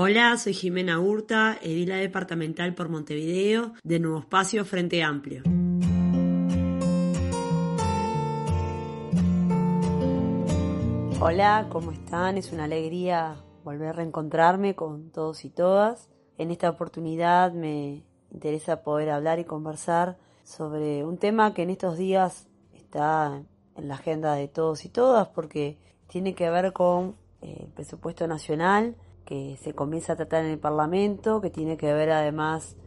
Hola, soy Jimena Hurta, edila departamental por Montevideo, de Nuevo Espacio Frente Amplio. Hola, ¿cómo están? Es una alegría volver a reencontrarme con todos y todas. En esta oportunidad me interesa poder hablar y conversar sobre un tema que en estos días está en la agenda de todos y todas porque tiene que ver con eh, el presupuesto nacional que se comienza a tratar en el Parlamento, que tiene que ver además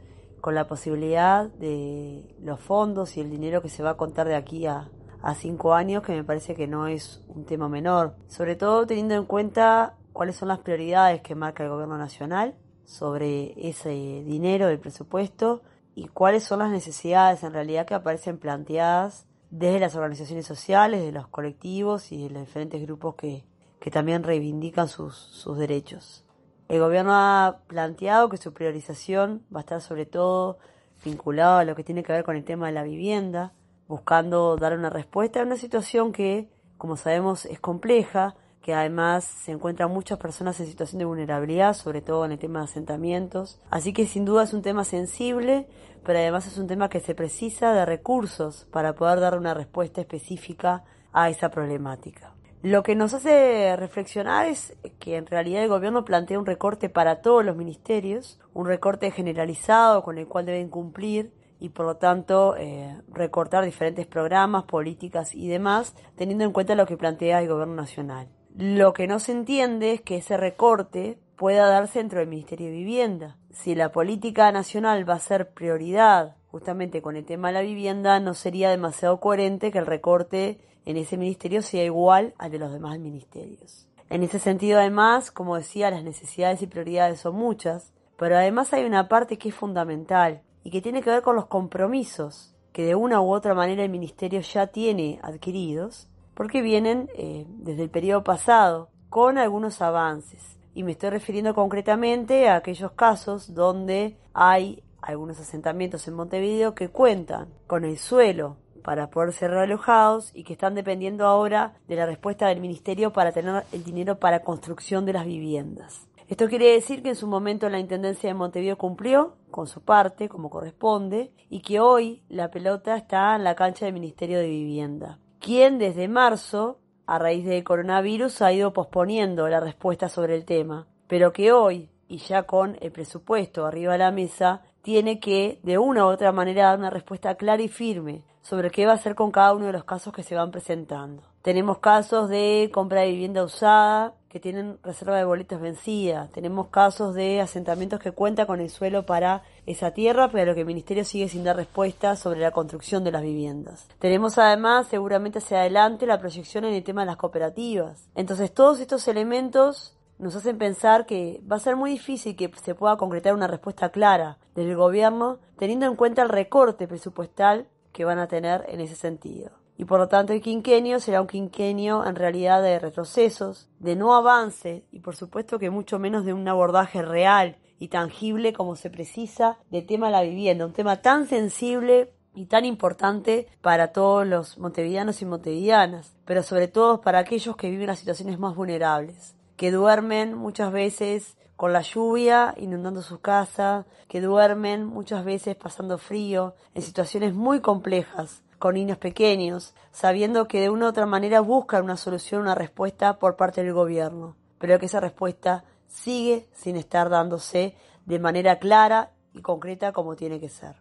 con la posibilidad de los fondos y el dinero que se va a contar de aquí a, cinco años, que me parece que no es un tema menor, sobre todo teniendo en cuenta cuáles son las prioridades que marca el gobierno nacional sobre ese dinero del presupuesto y cuáles son las necesidades en realidad que aparecen planteadas desde las organizaciones sociales, de los colectivos y de los diferentes grupos que, que también reivindican sus, sus derechos. El gobierno ha planteado que su priorización va a estar sobre todo vinculado a lo que tiene que ver con el tema de la vivienda, buscando dar una respuesta a una situación que, como sabemos, es compleja, que además se encuentran muchas personas en situación de vulnerabilidad, sobre todo en el tema de asentamientos. Así que sin duda es un tema sensible, pero además es un tema que se precisa de recursos para poder dar una respuesta específica a esa problemática. Lo que nos hace reflexionar es que en realidad el gobierno plantea un recorte para todos los ministerios, un recorte generalizado con el cual deben cumplir y por lo tanto eh, recortar diferentes programas, políticas y demás, teniendo en cuenta lo que plantea el gobierno nacional. Lo que no se entiende es que ese recorte pueda darse dentro del Ministerio de Vivienda. Si la política nacional va a ser prioridad justamente con el tema de la vivienda, no sería demasiado coherente que el recorte en ese ministerio sea igual al de los demás ministerios. En ese sentido, además, como decía, las necesidades y prioridades son muchas, pero además hay una parte que es fundamental y que tiene que ver con los compromisos que de una u otra manera el ministerio ya tiene adquiridos, porque vienen eh, desde el periodo pasado con algunos avances. Y me estoy refiriendo concretamente a aquellos casos donde hay algunos asentamientos en Montevideo que cuentan con el suelo para poder ser realojados y que están dependiendo ahora de la respuesta del Ministerio para tener el dinero para construcción de las viviendas. Esto quiere decir que en su momento la Intendencia de Montevideo cumplió con su parte, como corresponde, y que hoy la pelota está en la cancha del Ministerio de Vivienda, quien desde marzo, a raíz del coronavirus, ha ido posponiendo la respuesta sobre el tema, pero que hoy, y ya con el presupuesto arriba de la mesa, tiene que, de una u otra manera, dar una respuesta clara y firme sobre qué va a hacer con cada uno de los casos que se van presentando. Tenemos casos de compra de vivienda usada que tienen reserva de boletas vencidas. Tenemos casos de asentamientos que cuentan con el suelo para esa tierra, pero que el Ministerio sigue sin dar respuesta sobre la construcción de las viviendas. Tenemos además, seguramente hacia adelante, la proyección en el tema de las cooperativas. Entonces, todos estos elementos nos hacen pensar que va a ser muy difícil que se pueda concretar una respuesta clara del gobierno teniendo en cuenta el recorte presupuestal que van a tener en ese sentido. Y por lo tanto el quinquenio será un quinquenio en realidad de retrocesos, de no avance y por supuesto que mucho menos de un abordaje real y tangible como se precisa del tema de la vivienda, un tema tan sensible y tan importante para todos los montevideanos y montevideanas, pero sobre todo para aquellos que viven las situaciones más vulnerables, que duermen muchas veces con la lluvia inundando su casa, que duermen muchas veces pasando frío, en situaciones muy complejas, con niños pequeños, sabiendo que de una u otra manera buscan una solución, una respuesta por parte del gobierno, pero que esa respuesta sigue sin estar dándose de manera clara y concreta como tiene que ser.